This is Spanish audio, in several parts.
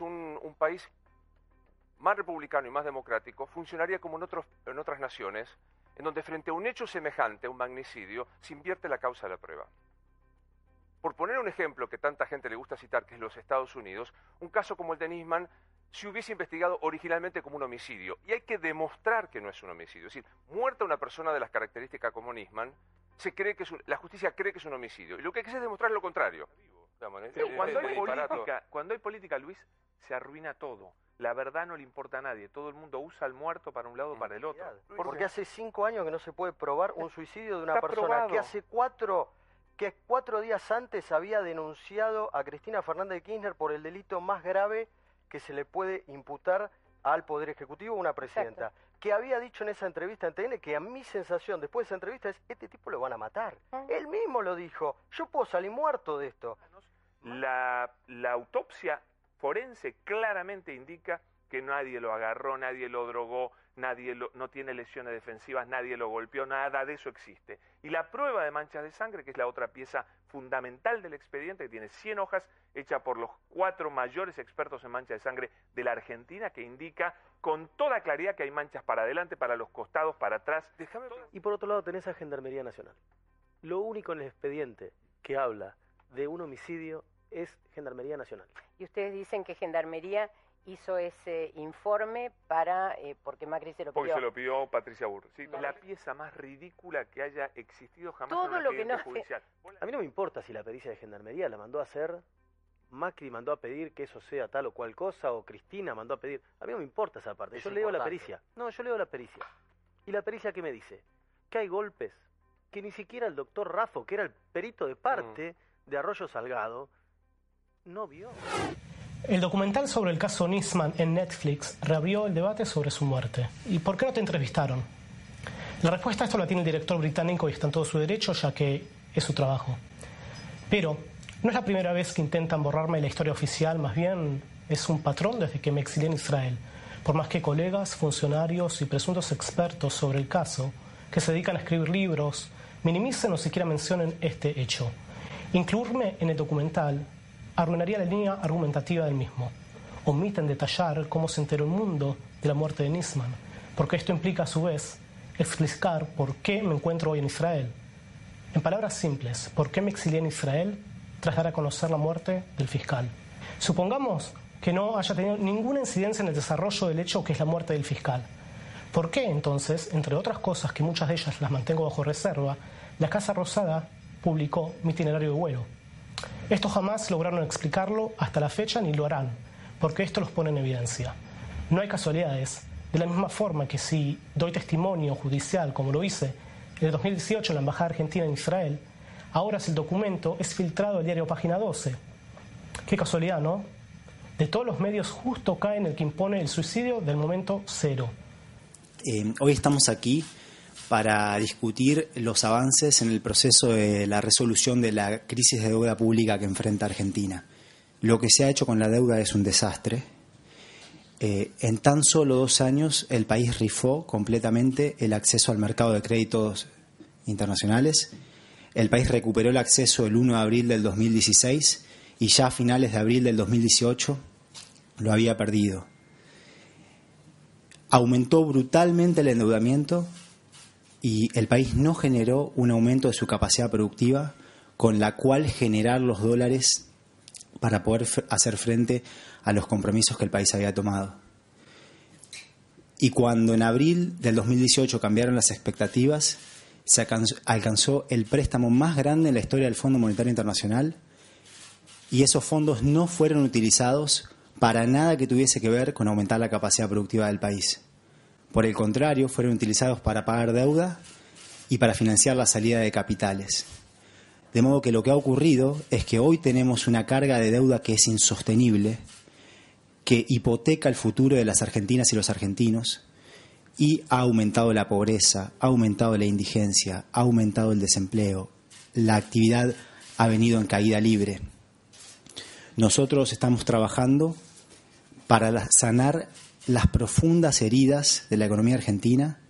un, un país más republicano y más democrático, funcionaría como en, otros, en otras naciones, en donde frente a un hecho semejante, un magnicidio, se invierte la causa de la prueba. Por poner un ejemplo que tanta gente le gusta citar, que es los Estados Unidos, un caso como el de Nisman se hubiese investigado originalmente como un homicidio. Y hay que demostrar que no es un homicidio. Es decir, muerta una persona de las características como Nisman, se cree que la justicia cree que es un homicidio. Y lo que hay que hacer es demostrar lo contrario. Cuando, hay política, cuando hay política, Luis, se arruina todo. La verdad no le importa a nadie. Todo el mundo usa al muerto para un lado o para el otro. Porque hace cinco años que no se puede probar un suicidio de una persona que hace cuatro que cuatro días antes había denunciado a Cristina Fernández de Kirchner por el delito más grave que se le puede imputar al Poder Ejecutivo una presidenta. Que había dicho en esa entrevista en TN que a mi sensación después de esa entrevista es, este tipo lo van a matar. Ah. Él mismo lo dijo, yo puedo salir muerto de esto. La, la autopsia forense claramente indica que nadie lo agarró, nadie lo drogó, nadie no tiene lesiones defensivas, nadie lo golpeó, nada de eso existe. Y la prueba de manchas de sangre, que es la otra pieza fundamental del expediente, que tiene 100 hojas, hecha por los cuatro mayores expertos en manchas de sangre de la Argentina, que indica con toda claridad que hay manchas para adelante, para los costados, para atrás. Y por otro lado tenés a Gendarmería Nacional. Lo único en el expediente que habla de un homicidio es Gendarmería Nacional. Y ustedes dicen que Gendarmería hizo ese informe para, eh, porque Macri se lo pidió. Porque se lo pidió Patricia Burr. Sí, la pieza más ridícula que haya existido jamás Todo en lo que no judicial. A mí no me importa si la pericia de Gendarmería la mandó a hacer, Macri mandó a pedir que eso sea tal o cual cosa, o Cristina mandó a pedir. A mí no me importa esa parte. yo leo la pericia. No, yo leo la pericia. ¿Y la pericia qué me dice? Que hay golpes que ni siquiera el doctor Rafo, que era el perito de parte mm. de Arroyo Salgado, El documental sobre el caso Nisman en Netflix reabrió el debate sobre su muerte. ¿Y por qué no te entrevistaron? La respuesta a esto la tiene el director británico y está en todo su derecho, ya que es su trabajo. Pero no es la primera vez que intentan borrarme la historia oficial, más bien es un patrón desde que me exilié en Israel. Por más que colegas, funcionarios y presuntos expertos sobre el caso, que se dedican a escribir libros, minimicen o siquiera mencionen este hecho. Incluirme en el documental arruinaría la línea argumentativa del mismo. Omiten detallar cómo se enteró el mundo de la muerte de Nisman, porque esto implica a su vez explicar por qué me encuentro hoy en Israel. En palabras simples, ¿por qué me exilié en Israel tras dar a conocer la muerte del fiscal? Supongamos que no haya tenido ninguna incidencia en el desarrollo del hecho que es la muerte del fiscal. ¿Por qué entonces, entre otras cosas que muchas de ellas las mantengo bajo reserva, la Casa Rosada publicó mi itinerario de vuelo? Esto jamás lograron explicarlo hasta la fecha ni lo harán, porque esto los pone en evidencia. No hay casualidades. De la misma forma que si doy testimonio judicial, como lo hice en el 2018 en la Embajada Argentina en Israel, ahora si el documento es filtrado al diario Página 12. Qué casualidad, ¿no? De todos los medios justo cae en el que impone el suicidio del momento cero. Eh, hoy estamos aquí para discutir los avances en el proceso de la resolución de la crisis de deuda pública que enfrenta Argentina. Lo que se ha hecho con la deuda es un desastre. Eh, en tan solo dos años el país rifó completamente el acceso al mercado de créditos internacionales. El país recuperó el acceso el 1 de abril del 2016 y ya a finales de abril del 2018 lo había perdido. Aumentó brutalmente el endeudamiento y el país no generó un aumento de su capacidad productiva con la cual generar los dólares para poder hacer frente a los compromisos que el país había tomado. Y cuando en abril del 2018 cambiaron las expectativas, se alcanzó el préstamo más grande en la historia del Fondo Monetario Internacional y esos fondos no fueron utilizados para nada que tuviese que ver con aumentar la capacidad productiva del país. Por el contrario, fueron utilizados para pagar deuda y para financiar la salida de capitales. De modo que lo que ha ocurrido es que hoy tenemos una carga de deuda que es insostenible, que hipoteca el futuro de las argentinas y los argentinos y ha aumentado la pobreza, ha aumentado la indigencia, ha aumentado el desempleo, la actividad ha venido en caída libre. Nosotros estamos trabajando para sanar las profundas heridas de la economía argentina,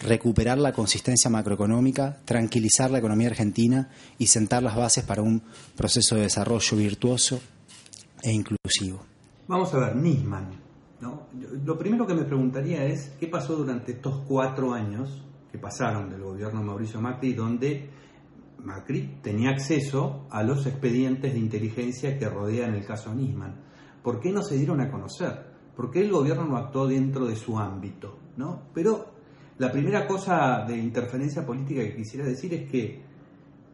recuperar la consistencia macroeconómica, tranquilizar la economía argentina y sentar las bases para un proceso de desarrollo virtuoso e inclusivo. Vamos a ver, Nisman. ¿no? Lo primero que me preguntaría es qué pasó durante estos cuatro años que pasaron del gobierno de Mauricio Macri, donde Macri tenía acceso a los expedientes de inteligencia que rodean el caso Nisman. ¿Por qué no se dieron a conocer? ¿Por qué el gobierno no actuó dentro de su ámbito? ¿no? Pero la primera cosa de interferencia política que quisiera decir es que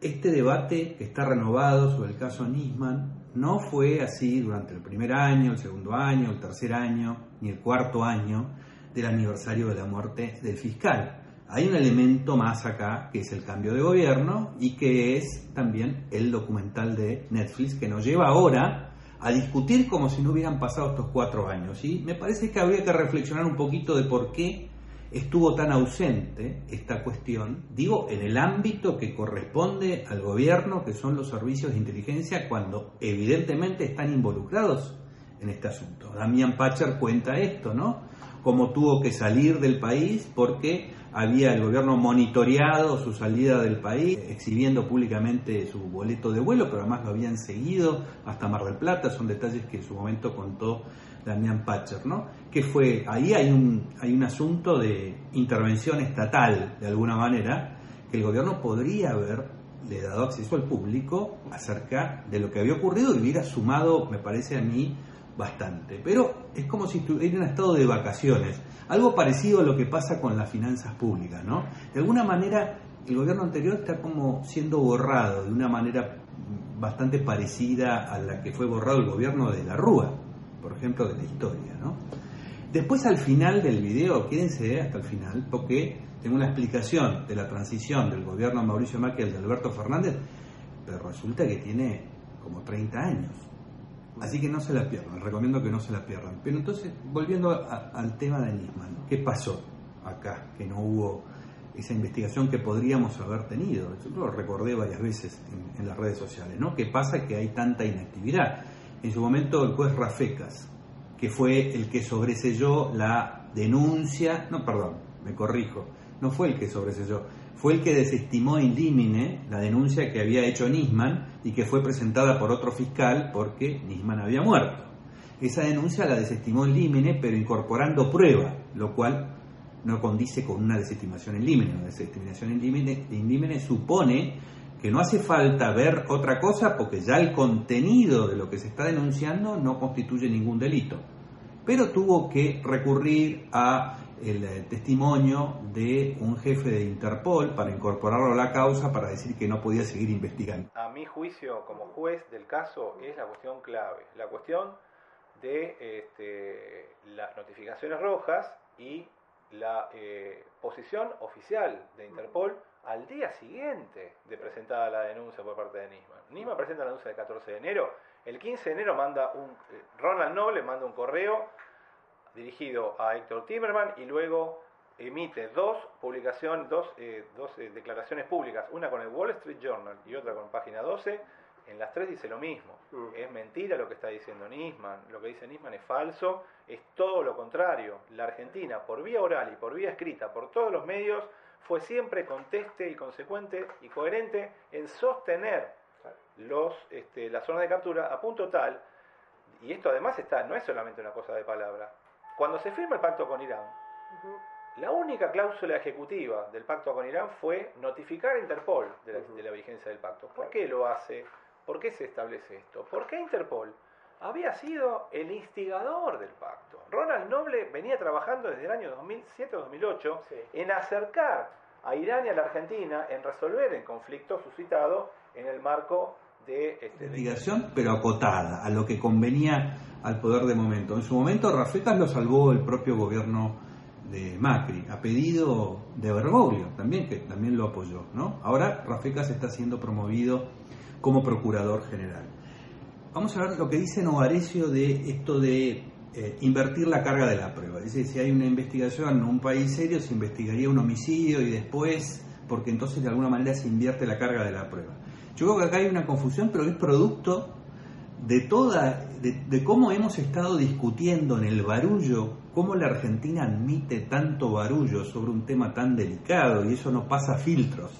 este debate que está renovado sobre el caso Nisman no fue así durante el primer año, el segundo año, el tercer año, ni el cuarto año del aniversario de la muerte del fiscal. Hay un elemento más acá, que es el cambio de gobierno y que es también el documental de Netflix que nos lleva ahora a discutir como si no hubieran pasado estos cuatro años. Y me parece que habría que reflexionar un poquito de por qué estuvo tan ausente esta cuestión, digo, en el ámbito que corresponde al gobierno, que son los servicios de inteligencia, cuando evidentemente están involucrados en este asunto. Damián Pacher cuenta esto, ¿no? Cómo tuvo que salir del país porque había el gobierno monitoreado su salida del país, exhibiendo públicamente su boleto de vuelo, pero además lo habían seguido hasta Mar del Plata, son detalles que en su momento contó Damián Pacher, ¿no? Que fue, ahí hay un, hay un asunto de intervención estatal, de alguna manera, que el gobierno podría haberle dado acceso al público acerca de lo que había ocurrido y hubiera sumado, me parece a mí, bastante. Pero es como si estuviera en estado de vacaciones. Algo parecido a lo que pasa con las finanzas públicas, ¿no? De alguna manera, el gobierno anterior está como siendo borrado de una manera bastante parecida a la que fue borrado el gobierno de la Rúa, por ejemplo, de la historia, ¿no? Después al final del video, quédense hasta el final, porque tengo una explicación de la transición del gobierno de Mauricio Macri al de Alberto Fernández, pero resulta que tiene como 30 años. Así que no se la pierdan, recomiendo que no se la pierdan. Pero entonces, volviendo al tema de Nisman, ¿qué pasó acá? Que no hubo esa investigación que podríamos haber tenido. Yo lo recordé varias veces en, en las redes sociales, ¿no? ¿Qué pasa que hay tanta inactividad? En su momento el juez Rafecas, que fue el que sobreselló la denuncia, no, perdón, me corrijo, no fue el que sobreselló, fue el que desestimó in limine la denuncia que había hecho Nisman y que fue presentada por otro fiscal porque Nisman había muerto. Esa denuncia la desestimó in limine, pero incorporando prueba, lo cual no condice con una desestimación en limine. Una desestimación en limine, supone que no hace falta ver otra cosa porque ya el contenido de lo que se está denunciando no constituye ningún delito. Pero tuvo que recurrir a el eh, testimonio de un jefe de Interpol para incorporarlo a la causa para decir que no podía seguir investigando. A mi juicio como juez del caso es la cuestión clave, la cuestión de este, las notificaciones rojas y la eh, posición oficial de Interpol al día siguiente de presentada la denuncia por parte de Nisman. Nisman presenta la denuncia el 14 de enero, el 15 de enero manda un, eh, Ronald Noble manda un correo dirigido a Héctor Timerman y luego emite dos publicaciones, dos, eh, dos eh, declaraciones públicas, una con el Wall Street Journal y otra con Página 12. En las tres dice lo mismo. Mm. Es mentira lo que está diciendo Nisman. Lo que dice Nisman es falso. Es todo lo contrario. La Argentina, por vía oral y por vía escrita, por todos los medios, fue siempre conteste y consecuente y coherente en sostener los, este, las zonas de captura a punto tal, y esto además está, no es solamente una cosa de palabra, cuando se firma el pacto con Irán, la única cláusula ejecutiva del pacto con Irán fue notificar a Interpol de la, vigencia del pacto. ¿Por qué lo hace? ¿Por qué se establece esto? Porque Interpol había sido el instigador del pacto. Ronald Noble venía trabajando desde el año 2007-2008 en acercar a Irán y a la Argentina en resolver el conflicto suscitado en el marco de este, investigación, pero acotada a lo que convenía al poder de momento. En su momento Rafecas lo salvó el propio gobierno de Macri, a pedido de Bergoglio también, que también lo apoyó. ¿no? Ahora Rafecas está siendo promovido como procurador general. Vamos a ver lo que dice Novarecio de esto de eh, invertir la carga de la prueba. Dice, si hay una investigación en un país serio, se investigaría un homicidio y después, porque entonces de alguna manera se invierte la carga de la prueba. Yo creo que acá hay una confusión, pero es producto de toda, de, cómo hemos estado discutiendo en el barullo, cómo la Argentina admite tanto barullo sobre un tema tan delicado y eso no pasa filtros.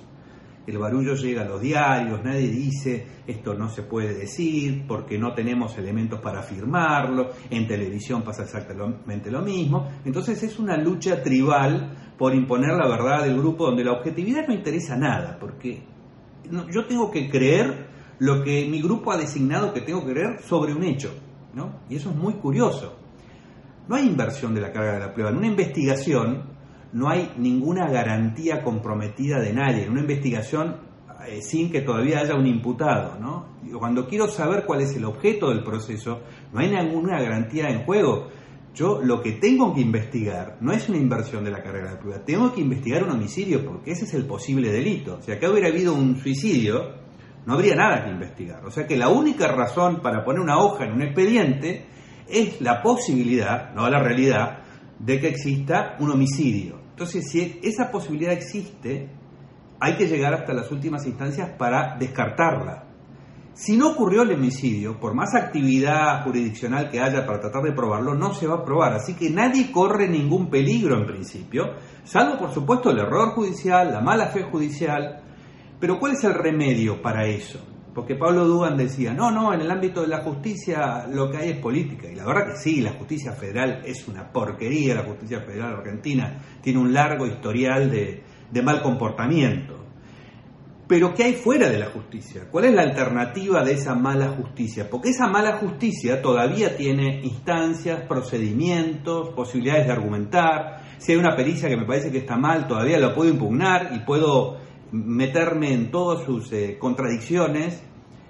el barullo llega a los diarios, nadie dice esto no se puede decir porque no tenemos elementos para afirmarlo, en televisión pasa exactamente lo mismo, entonces es una lucha tribal por imponer la verdad del grupo donde la objetividad no interesa nada, porque yo tengo que creer lo que mi grupo ha designado que tengo que creer sobre un hecho, ¿no? Y eso es muy curioso. No hay inversión de la carga de la prueba. En una investigación no hay ninguna garantía comprometida de nadie. En una investigación eh, sin que todavía haya un imputado. ¿no? Cuando quiero saber cuál es el objeto del proceso, no hay ninguna garantía en juego. Yo lo que tengo que investigar no es una inversión de la carga de prueba, tengo que investigar un homicidio porque ese es el posible delito. Si acá hubiera habido un suicidio, no habría nada que investigar. O sea que la única razón para poner una hoja en un expediente es la posibilidad, no la realidad, de que exista un homicidio. Entonces, si esa posibilidad existe, hay que llegar hasta las últimas instancias para descartarla. Si no ocurrió el homicidio, por más actividad jurisdiccional que haya para tratar de probarlo, no se va a probar. Así que nadie corre ningún peligro en principio, salvo por supuesto el error judicial, la mala fe judicial. Pero ¿cuál es el remedio para eso? Porque Pablo Dugan decía, no, no, en el ámbito de la justicia lo que hay es política. Y la verdad que sí, la justicia federal es una porquería, la justicia federal argentina tiene un largo historial de, de mal comportamiento. Pero ¿qué hay fuera de la justicia? ¿Cuál es la alternativa de esa mala justicia? Porque esa mala justicia todavía tiene instancias, procedimientos, posibilidades de argumentar. Si hay una pericia que me parece que está mal, todavía la puedo impugnar y puedo meterme en todas sus eh, contradicciones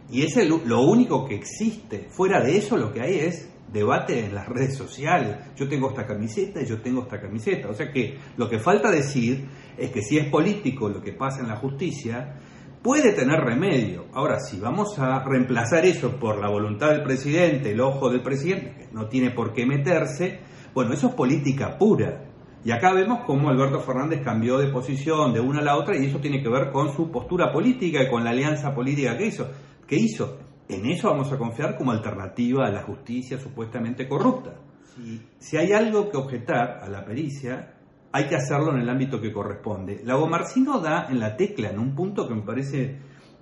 y es lo único que existe. Fuera de eso lo que hay es debate en las redes sociales. Yo tengo esta camiseta y yo tengo esta camiseta. O sea que lo que falta decir es que si es político lo que pasa en la justicia, puede tener remedio. Ahora, si vamos a reemplazar eso por la voluntad del presidente, el ojo del presidente, que no tiene por qué meterse, bueno, eso es política pura. Y acá vemos cómo Alberto Fernández cambió de posición de una a la otra y eso tiene que ver con su postura política y con la alianza política que hizo. Que hizo. En eso vamos a confiar como alternativa a la justicia supuestamente corrupta. Si, si hay algo que objetar a la pericia, hay que hacerlo en el ámbito que corresponde. La Marcino da en la tecla, en un punto que me parece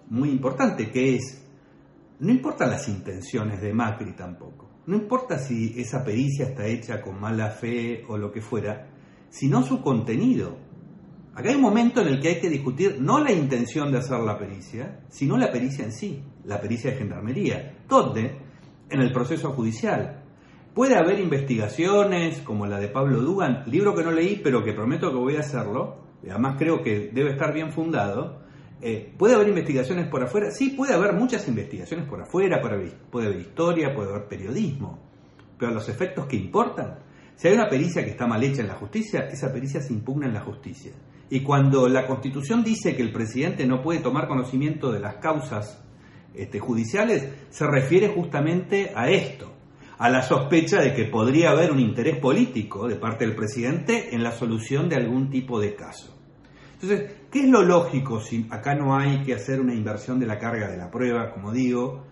muy importante, que es, no importan las intenciones de Macri tampoco, no importa si esa pericia está hecha con mala fe o lo que fuera, sino su contenido. Acá hay un momento en el que hay que discutir no la intención de hacer la pericia, sino la pericia en sí, la pericia de gendarmería. ¿Dónde? En el proceso judicial. Puede haber investigaciones como la de Pablo Dugan, libro que no leí, pero que prometo que voy a hacerlo, además creo que debe estar bien fundado. Eh, ¿Puede haber investigaciones por afuera? Sí, puede haber muchas investigaciones por afuera, puede haber historia, puede haber periodismo, pero los efectos que importan si hay una pericia que está mal hecha en la justicia, esa pericia se impugna en la justicia. Y cuando la Constitución dice que el presidente no puede tomar conocimiento de las causas este, judiciales, se refiere justamente a esto, a la sospecha de que podría haber un interés político de parte del presidente en la solución de algún tipo de caso. Entonces, ¿qué es lo lógico si acá no hay que hacer una inversión de la carga de la prueba, como digo,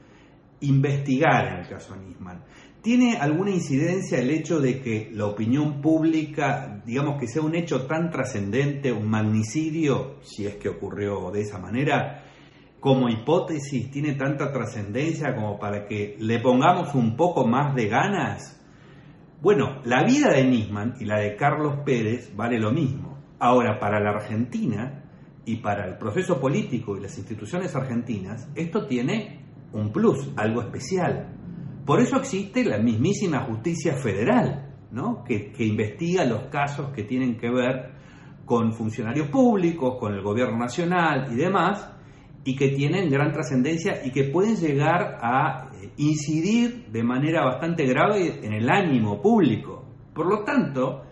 investigar en el caso Nisman? ¿Tiene alguna incidencia el hecho de que la opinión pública, digamos que sea un hecho tan trascendente, un magnicidio, si es que ocurrió de esa manera, como hipótesis, tiene tanta trascendencia como para que le pongamos un poco más de ganas? Bueno, la vida de Nisman y la de Carlos Pérez vale lo mismo. Ahora, para la Argentina y para el proceso político y las instituciones argentinas, esto tiene un plus, algo especial. Por eso existe la mismísima justicia federal, ¿no? que, investiga los casos que tienen que ver con funcionarios públicos, con el gobierno nacional y demás, y que tienen gran trascendencia y que pueden llegar a eh, incidir de manera bastante grave en el ánimo público. Por lo tanto,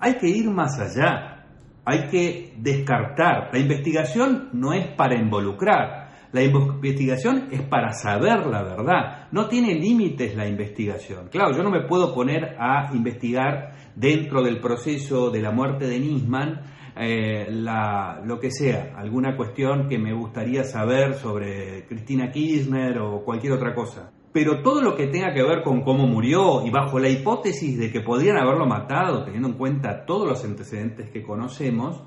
hay que ir más allá, hay que descartar. La investigación no es para involucrar, la investigación es para saber la verdad. No tiene límites la investigación. Claro, yo no me puedo poner a investigar dentro del proceso de la muerte de Nisman eh, lo que sea, alguna cuestión que me gustaría saber sobre Cristina Kirchner o cualquier otra cosa. Pero todo lo que tenga que ver con cómo murió y bajo la hipótesis de que podrían haberlo matado, teniendo en cuenta todos los antecedentes que conocemos,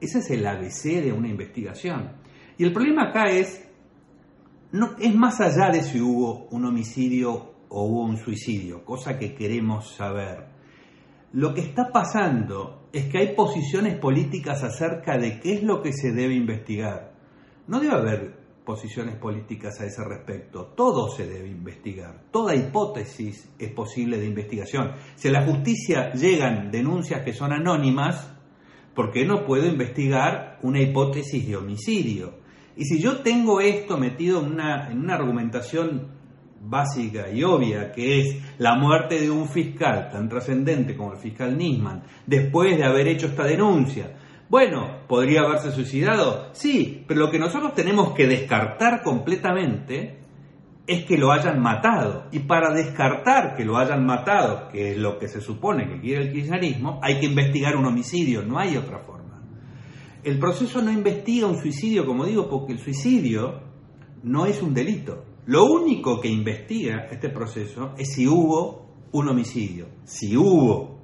ese es el ABC de una investigación. Y el problema acá es, no, es más allá de si hubo un homicidio o hubo un suicidio, cosa que queremos saber. Lo que está pasando es que hay posiciones políticas acerca de qué es lo que se debe investigar. No debe haber posiciones políticas a ese respecto. Todo se debe investigar. Toda hipótesis es posible de investigación. Si a la justicia llegan denuncias que son anónimas, ¿por qué no puedo investigar una hipótesis de homicidio? Y si yo tengo esto metido en una, en una argumentación básica y obvia, que es la muerte de un fiscal tan trascendente como el fiscal Nisman, después de haber hecho esta denuncia, bueno, ¿podría haberse suicidado? Sí, pero lo que nosotros tenemos que descartar completamente es que lo hayan matado. Y para descartar que lo hayan matado, que es lo que se supone que quiere el kirchnerismo, hay que investigar un homicidio, no hay otra forma. El proceso no investiga un suicidio, como digo, porque el suicidio no es un delito. Lo único que investiga este proceso es si hubo un homicidio. Si hubo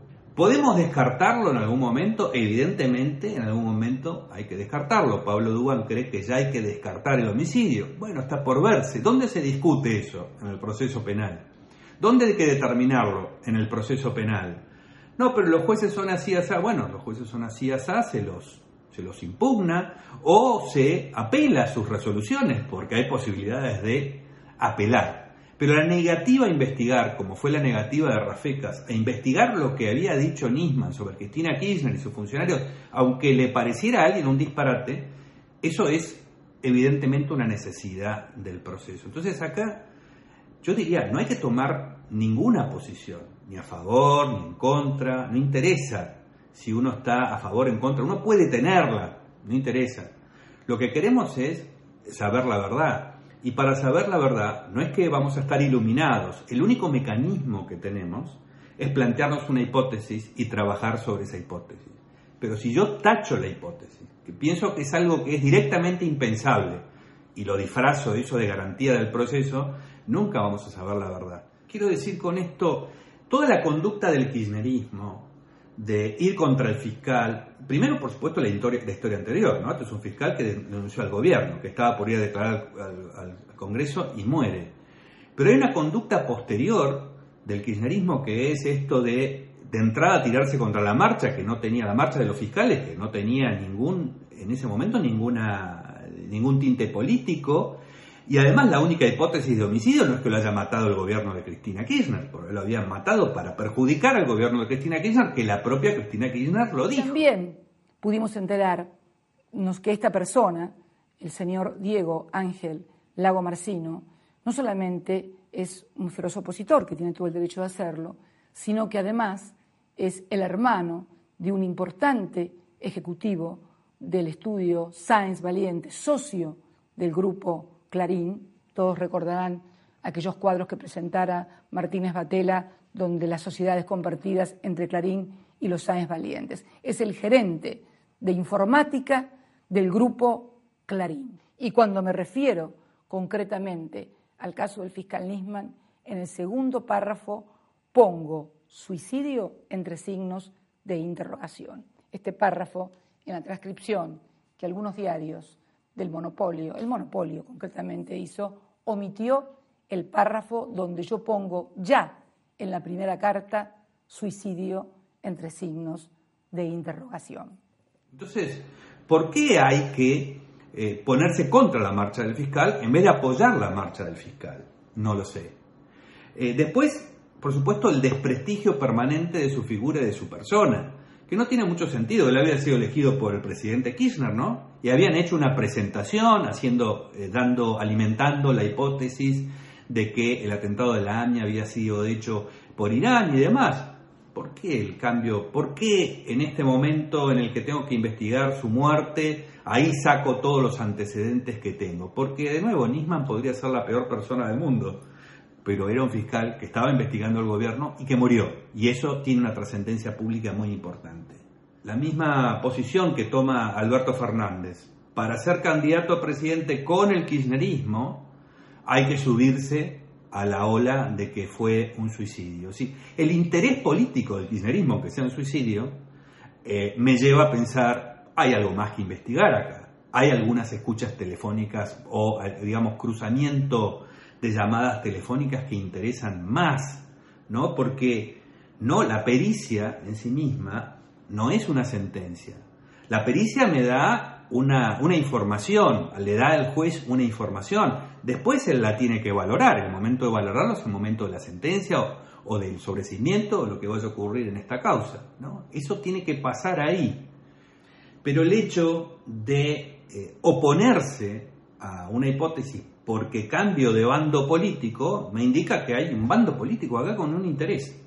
¿Podemos descartarlo en algún momento? Evidentemente, en algún momento hay que descartarlo. Pablo Dugan cree que ya hay que descartar el homicidio. Bueno, está por verse. ¿Dónde se discute eso? En el proceso penal. ¿Dónde hay que determinarlo? En el proceso penal. No, pero los jueces son así, así. Bueno, los jueces son así, así, se los, se los impugna o se apela a sus resoluciones, porque hay posibilidades de apelar. Pero la negativa a investigar, como fue la negativa de Rafecas, a investigar lo que había dicho Nisman sobre Cristina Kirchner y sus funcionarios, aunque le pareciera a alguien un disparate, eso es evidentemente una necesidad del proceso. Entonces acá yo diría, no hay que tomar ninguna posición, ni a favor, ni en contra, no interesa si uno está a favor o en contra, uno puede tenerla, no interesa. Lo que queremos es saber la verdad. Y para saber la verdad, no es que vamos a estar iluminados, el único mecanismo que tenemos es plantearnos una hipótesis y trabajar sobre esa hipótesis. Pero si yo tacho la hipótesis, que pienso que es algo que es directamente impensable, y lo disfrazo eso de garantía del proceso, nunca vamos a saber la verdad. Quiero decir con esto, toda la conducta del kirchnerismo, de ir contra el fiscal, primero por supuesto la historia, la historia anterior, ¿no? Es un fiscal que denunció al gobierno, que estaba por ir a declarar al, Congreso y muere. Pero hay una conducta posterior del kirchnerismo que es esto de, de entrada tirarse contra la marcha, que no tenía la marcha de los fiscales, que no tenía ningún, en ese momento ninguna, ningún tinte político, y además la única hipótesis de homicidio no es que lo haya matado el gobierno de Cristina Kirchner, porque lo habían matado para perjudicar al gobierno de Cristina Kirchner, que la propia Cristina Kirchner lo dijo. También pudimos enterarnos que esta persona, el señor Diego Ángel Lago Marcino, no solamente es un feroz opositor, que tiene todo el derecho de hacerlo, sino que además es el hermano de un importante ejecutivo del estudio Sáenz Valiente, socio del grupo Clarín, todos recordarán aquellos cuadros que presentara Martínez Batela, donde las sociedades compartidas entre Clarín y los Sáenz Valientes. Es el gerente de informática del grupo Clarín. Y cuando me refiero concretamente al caso del fiscal Nisman, en el segundo párrafo pongo suicidio entre signos de interrogación. Este párrafo, en la transcripción que algunos diarios del monopolio, el monopolio concretamente hizo, omitió el párrafo donde yo pongo ya en la primera carta suicidio entre signos de interrogación. Entonces, ¿por qué hay que eh, ponerse contra la marcha del fiscal en vez de apoyar la marcha del fiscal? No lo sé. Eh, después, por supuesto, el desprestigio permanente de su figura y de su persona que no tiene mucho sentido. Él había sido elegido por el presidente Kirchner, ¿no? Y habían hecho una presentación haciendo, eh, dando, alimentando la hipótesis de que el atentado de la AMIA había sido hecho por Irán y demás. ¿Por qué el cambio? ¿Por qué en este momento en el que tengo que investigar su muerte, ahí saco todos los antecedentes que tengo? Porque de nuevo, Nisman podría ser la peor persona del mundo pero era un fiscal que estaba investigando al gobierno y que murió. Y eso tiene una trascendencia pública muy importante. La misma posición que toma Alberto Fernández. Para ser candidato a presidente con el kirchnerismo hay que subirse a la ola de que fue un suicidio. ¿sí? El interés político del kirchnerismo, que sea un suicidio, eh, me lleva a pensar, hay algo más que investigar acá. hay algunas escuchas telefónicas o, digamos, cruzamiento de llamadas telefónicas que interesan más, ¿no? Porque no, la pericia en sí misma no es una sentencia. La pericia me da una, una información, le da al juez una información. Después él la tiene que valorar. El momento de valorarlo es el momento de la sentencia o, del sobrecimiento o lo que vaya a ocurrir en esta causa. ¿no? Eso tiene que pasar ahí. Pero el hecho de eh, oponerse a una hipótesis porque cambio de bando político me indica que hay un bando político acá con un interés.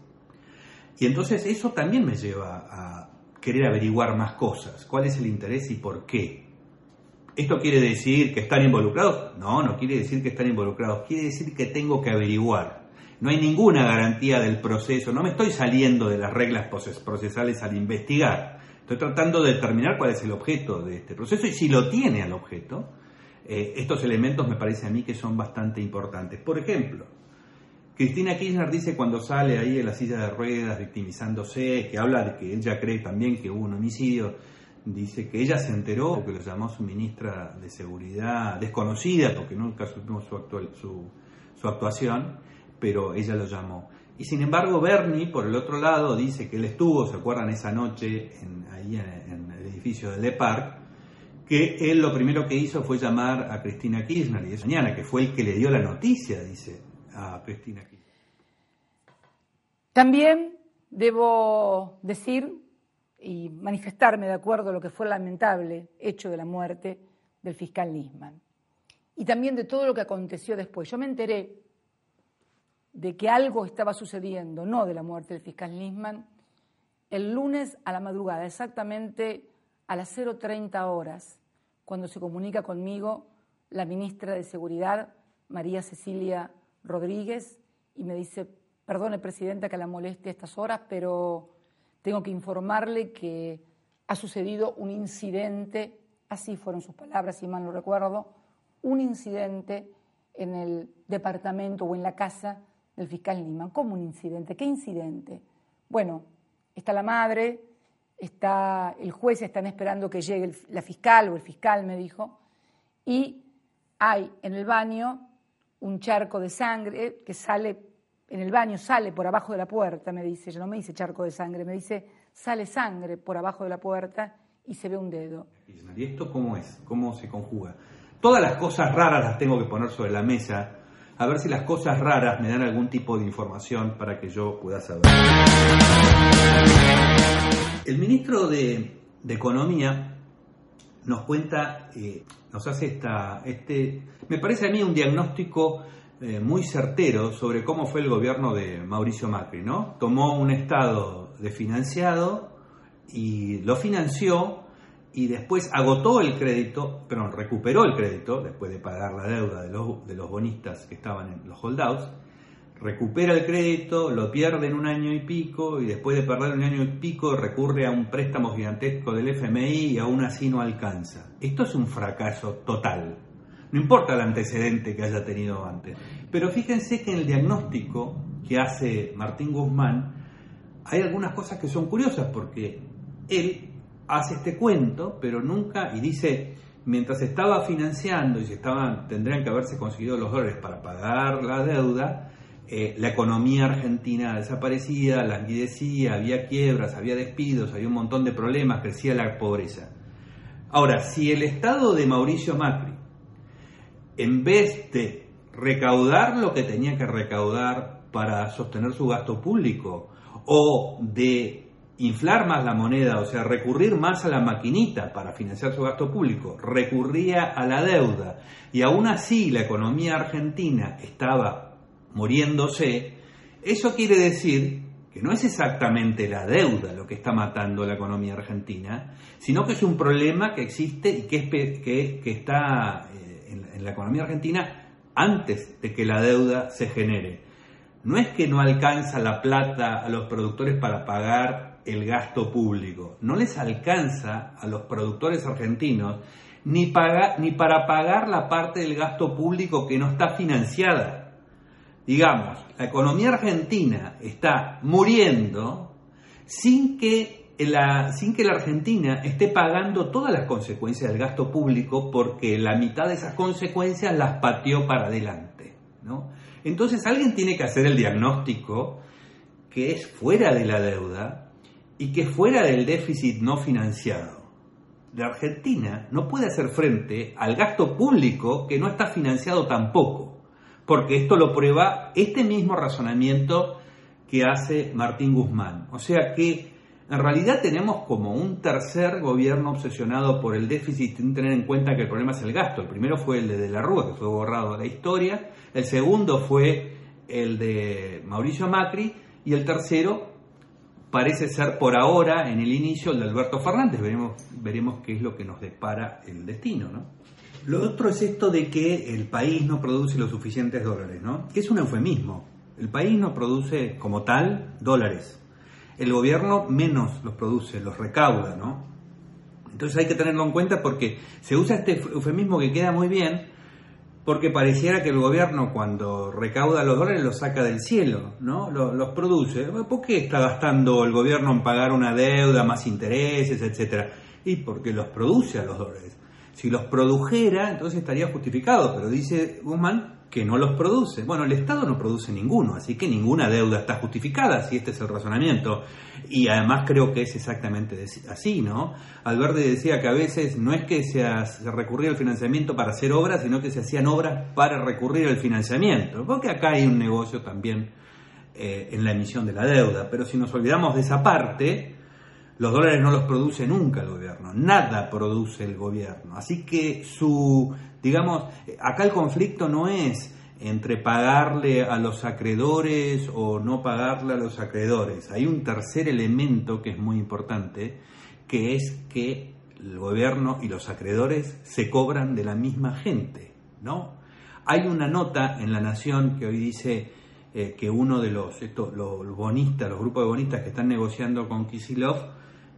Y entonces eso también me lleva a querer averiguar más cosas. ¿Cuál es el interés y por qué? ¿Esto quiere decir que están involucrados? No, no quiere decir que están involucrados. Quiere decir que tengo que averiguar. No hay ninguna garantía del proceso. No me estoy saliendo de las reglas procesales al investigar. Estoy tratando de determinar cuál es el objeto de este proceso y si lo tiene al objeto. Eh, estos elementos me parece a mí que son bastante importantes. Por ejemplo, Cristina Kirchner dice cuando sale ahí en la silla de ruedas victimizándose, que habla de que ella cree también que hubo un homicidio, dice que ella se enteró, que lo llamó su ministra de Seguridad desconocida, porque nunca supimos su, actuación, pero ella lo llamó. Y sin embargo, Bernie, por el otro lado, dice que él estuvo, ¿se acuerdan esa noche ahí en, el edificio de Le Parc? Que él lo primero que hizo fue llamar a Cristina Kirchner y esa mañana, que fue el que le dio la noticia, dice, a Cristina Kirchner. También debo decir y manifestarme de acuerdo a lo que fue el lamentable hecho de la muerte del fiscal Nisman. Y también de todo lo que aconteció después. Yo me enteré de que algo estaba sucediendo, no de la muerte del fiscal Nisman, el lunes a la madrugada, exactamente a las 0.30 horas, cuando se comunica conmigo la ministra de Seguridad, María Cecilia Rodríguez, y me dice, perdone, Presidenta, que la moleste a estas horas, pero tengo que informarle que ha sucedido un incidente, así fueron sus palabras, si mal no recuerdo, un incidente en el departamento o en la casa del fiscal Niman. ¿Cómo un incidente? ¿Qué incidente? Bueno, está la madre, está el juez, están esperando que llegue la fiscal o el fiscal, me dijo, y hay en el baño un charco de sangre que sale, en el baño sale por abajo de la puerta, me dice, yo no me dice charco de sangre, me dice, sale sangre por abajo de la puerta y se ve un dedo. ¿Y esto cómo es? ¿Cómo se conjuga? Todas las cosas raras las tengo que poner sobre la mesa, a ver si las cosas raras me dan algún tipo de información para que yo pueda saber. El ministro de, Economía nos cuenta, eh, nos hace esta, este, me parece a mí un diagnóstico eh, muy certero sobre cómo fue el gobierno de Mauricio Macri, ¿no? Tomó un estado desfinanciado y lo financió y después agotó el crédito, perdón, recuperó el crédito después de pagar la deuda de los, de los bonistas que estaban en los holdouts, recupera el crédito, lo pierde en un año y pico y después de perder un año y pico recurre a un préstamo gigantesco del FMI y aún así no alcanza. Esto es un fracaso total. No importa el antecedente que haya tenido antes. Pero fíjense que en el diagnóstico que hace Martín Guzmán hay algunas cosas que son curiosas porque él hace este cuento, pero nunca, y dice, mientras estaba financiando y se estaban, tendrían que haberse conseguido los dólares para pagar la deuda, eh, la economía argentina desaparecida, languidecía, había quiebras, había despidos, había un montón de problemas, crecía la pobreza. Ahora, si el Estado de Mauricio Macri, en vez de recaudar lo que tenía que recaudar para sostener su gasto público, o de inflar más la moneda, o sea, recurrir más a la maquinita para financiar su gasto público, recurría a la deuda, y aún así la economía argentina estaba muriéndose, eso quiere decir que no es exactamente la deuda lo que está matando la economía argentina, sino que es un problema que existe y que, que, está eh, en, la economía argentina antes de que la deuda se genere. No es que no alcanza la plata a los productores para pagar el gasto público, no les alcanza a los productores argentinos ni, ni para pagar la parte del gasto público que no está financiada digamos, la economía argentina está muriendo sin que la, sin que la Argentina esté pagando todas las consecuencias del gasto público porque la mitad de esas consecuencias las pateó para adelante. ¿no? Entonces alguien tiene que hacer el diagnóstico que es fuera de la deuda y que es fuera del déficit no financiado. La Argentina no puede hacer frente al gasto público que no está financiado tampoco, porque esto lo prueba este mismo razonamiento que hace Martín Guzmán. O sea que en realidad tenemos como un tercer gobierno obsesionado por el déficit sin tener en cuenta que el problema es el gasto. El primero fue el de De la Rúa, que fue borrado de la historia. El segundo fue el de Mauricio Macri. Y el tercero parece ser por ahora, en el inicio, el de Alberto Fernández. Veremos, veremos qué es lo que nos depara el destino. ¿no? Lo otro es esto de que el país no produce los suficientes dólares, ¿no? que es un eufemismo. El país no produce como tal dólares el gobierno menos los produce, los recauda, ¿no? Entonces hay que tenerlo en cuenta porque se usa este eufemismo que queda muy bien, porque pareciera que el gobierno cuando recauda los dólares los saca del cielo, ¿no? Los, produce. ¿Por qué está gastando el gobierno en pagar una deuda, más intereses, etcétera? Y porque los produce a los dólares. Si los produjera, entonces estaría justificado, pero dice Guzmán que no los produce. Bueno, el Estado no produce ninguno, así que ninguna deuda está justificada, si este es el razonamiento. Y además creo que es exactamente así, ¿no? Alberti decía que a veces no es que se, recurría al financiamiento para hacer obras, sino que se hacían obras para recurrir al financiamiento, porque acá hay un negocio también eh, en la emisión de la deuda. Pero si nos olvidamos de esa parte, los dólares no los produce nunca el gobierno, nada produce el gobierno. Así que su Digamos, acá el conflicto no es entre pagarle a los acreedores o no pagarle a los acreedores. Hay un tercer elemento que es muy importante, que es que el gobierno y los acreedores se cobran de la misma gente, ¿no? Hay una nota en La Nación que hoy dice eh, que uno de los, los bonistas, los grupos de bonistas que están negociando con Kisilov,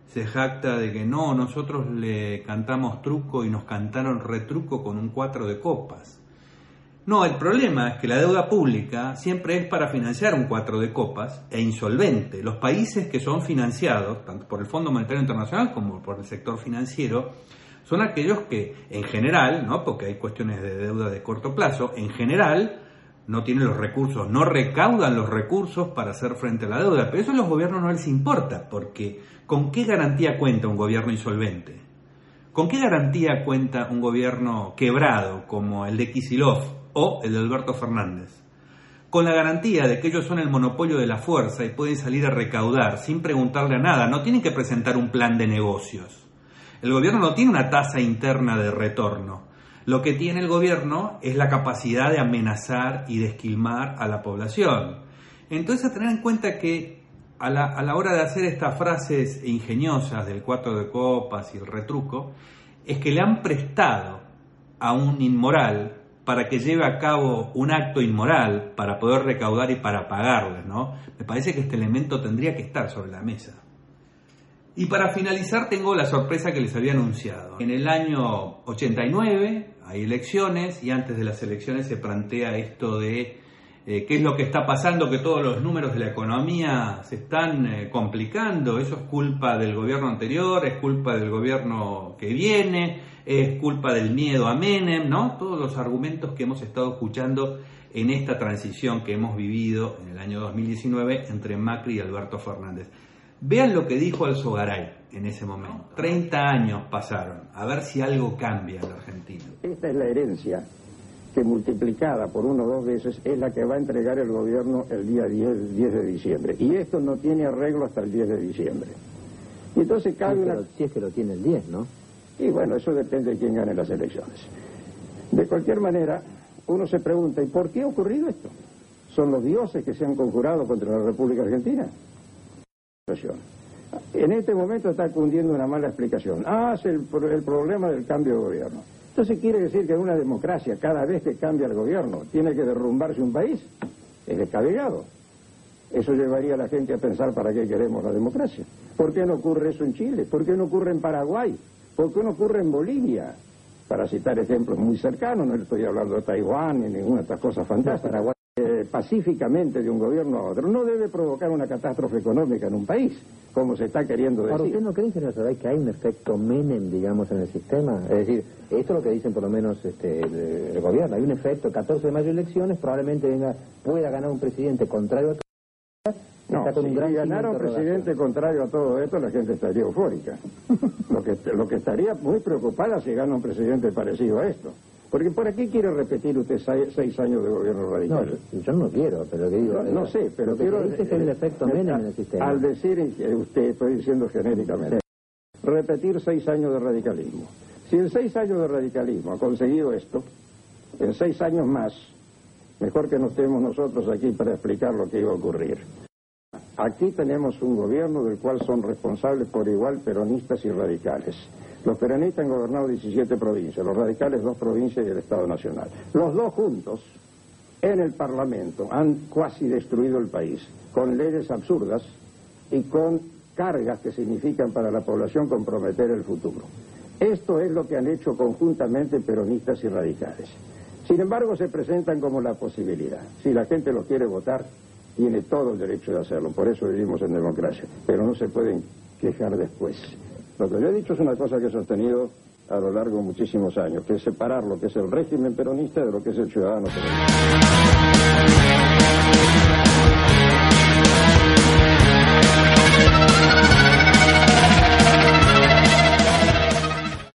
se jacta de que no, nosotros le cantamos truco y nos cantaron retruco con un cuatro de copas. No, el problema es que la deuda pública siempre es para financiar un cuatro de copas e insolvente. Los países que son financiados, tanto por el Fondo Monetario Internacional como por el sector financiero, son aquellos que en general, ¿no? porque hay cuestiones de deuda de corto plazo, en general no tienen los recursos, no recaudan los recursos para hacer frente a la deuda. Pero eso a los gobiernos no les importa, porque ¿con qué garantía cuenta un gobierno insolvente? ¿Con qué garantía cuenta un gobierno quebrado como el de Kisilov o el de Alberto Fernández? Con la garantía de que ellos son el monopolio de la fuerza y pueden salir a recaudar sin preguntarle a nada, no tienen que presentar un plan de negocios. El gobierno no tiene una tasa interna de retorno lo que tiene el gobierno es la capacidad de amenazar y de esquilmar a la población. Entonces, a tener en cuenta que a la, hora de hacer estas frases ingeniosas del cuatro de copas y el retruco, es que le han prestado a un inmoral para que lleve a cabo un acto inmoral para poder recaudar y para pagarles, ¿no? Me parece que este elemento tendría que estar sobre la mesa. Y para finalizar tengo la sorpresa que les había anunciado. En el año 89 hay elecciones y antes de las elecciones se plantea esto de eh, qué es lo que está pasando, que todos los números de la economía se están eh, complicando, eso es culpa del gobierno anterior, es culpa del gobierno que viene, es culpa del miedo a Menem, ¿no? Todos los argumentos que hemos estado escuchando en esta transición que hemos vivido en el año 2019 entre Macri y Alberto Fernández. Vean lo que dijo Alzogaray en ese momento. 30 años pasaron, a ver si algo cambia en la Argentina. Esta es la herencia que multiplicada por uno o dos veces es la que va a entregar el gobierno el día 10, 10 de diciembre. Y esto no tiene arreglo hasta el 10 de diciembre. Y entonces cabe una... Si es que lo tiene el 10, ¿no? Y bueno, eso depende de quién gane las elecciones. De cualquier manera, uno se pregunta, ¿y por qué ha ocurrido esto? ¿Son los dioses que se han conjurado contra la República Argentina? En este momento está cundiendo una mala explicación. Ah, es el, problema del cambio de gobierno. Entonces quiere decir que en una democracia, cada vez que cambia el gobierno, tiene que derrumbarse un país. Es descabellado. Eso llevaría a la gente a pensar para qué queremos la democracia. ¿Por qué no ocurre eso en Chile? ¿Por qué no ocurre en Paraguay? ¿Por qué no ocurre en Bolivia? Para citar ejemplos muy cercanos, no estoy hablando de Taiwán ni ninguna de estas cosas fantásticas. Eh, pacíficamente de un gobierno a otro no debe provocar una catástrofe económica en un país, como se está queriendo decir. Ahora, ¿usted no cree, señor Saray, que hay un efecto Menem, digamos, en el sistema? Es decir, esto es lo que dicen por lo menos este, el, gobierno. Hay un efecto, 14 de mayo elecciones, probablemente venga, pueda ganar un presidente contrario a no, si ganara un presidente contrario a todo esto, la gente estaría eufórica. lo, que, lo que estaría muy preocupada si gana un presidente parecido a esto. Porque ¿por qué quiere repetir usted seis, años de gobierno radical? No, yo no quiero, pero que digo... No, sé, pero quiero... Que dice que el efecto Menem en el sistema. Al decir usted, estoy diciendo genéricamente, repetir seis años de radicalismo. Si en seis años de radicalismo ha conseguido esto, en seis años más, mejor que no estemos nosotros aquí para explicar lo que iba a ocurrir. Aquí tenemos un gobierno del cual son responsables por igual peronistas y radicales. Los peronistas han gobernado 17 provincias, los radicales dos provincias y el Estado Nacional. Los dos juntos, en el Parlamento, han casi destruido el país, con leyes absurdas y con cargas que significan para la población comprometer el futuro. Esto es lo que han hecho conjuntamente peronistas y radicales. Sin embargo, se presentan como la posibilidad. Si la gente lo quiere votar, tiene todo el derecho de hacerlo. Por eso vivimos en democracia. Pero no se pueden quejar después. Lo que yo he dicho es una cosa que he sostenido a lo largo de muchísimos años, que es separar lo que es el régimen peronista de lo que es el ciudadano peronista.